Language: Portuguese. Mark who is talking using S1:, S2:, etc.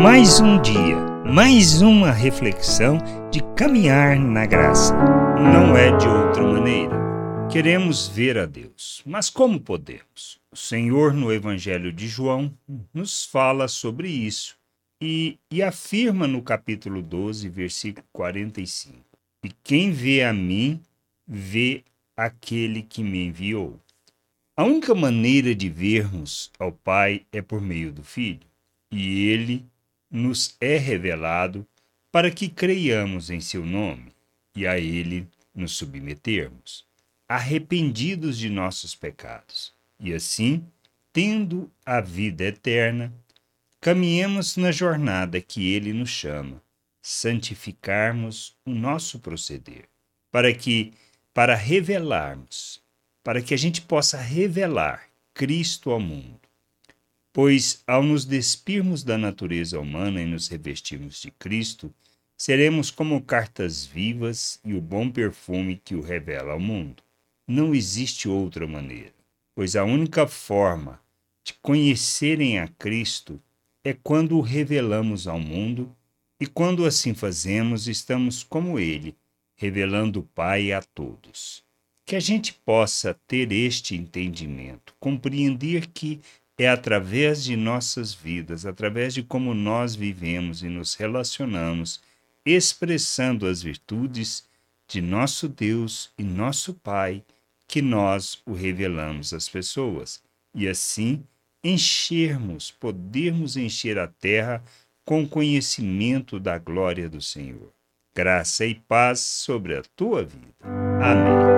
S1: Mais um dia, mais uma reflexão de caminhar na graça. Não é de outra maneira. Queremos ver a Deus, mas como podemos? O Senhor, no Evangelho de João, nos fala sobre isso e, e afirma no capítulo 12, versículo 45: E quem vê a mim, vê aquele que me enviou. A única maneira de vermos ao Pai é por meio do Filho, e ele nos é revelado para que creiamos em seu nome e a ele nos submetermos, arrependidos de nossos pecados, e assim, tendo a vida eterna, caminhemos na jornada que ele nos chama, santificarmos o nosso proceder, para que para revelarmos para que a gente possa revelar Cristo ao mundo. Pois, ao nos despirmos da natureza humana e nos revestirmos de Cristo, seremos como cartas vivas e o bom perfume que o revela ao mundo. Não existe outra maneira, pois a única forma de conhecerem a Cristo é quando o revelamos ao mundo, e quando assim fazemos, estamos como Ele, revelando o Pai a todos que a gente possa ter este entendimento, compreender que é através de nossas vidas, através de como nós vivemos e nos relacionamos, expressando as virtudes de nosso Deus e nosso Pai, que nós o revelamos às pessoas e assim enchermos, podermos encher a terra com conhecimento da glória do Senhor. Graça e paz sobre a tua vida. Amém.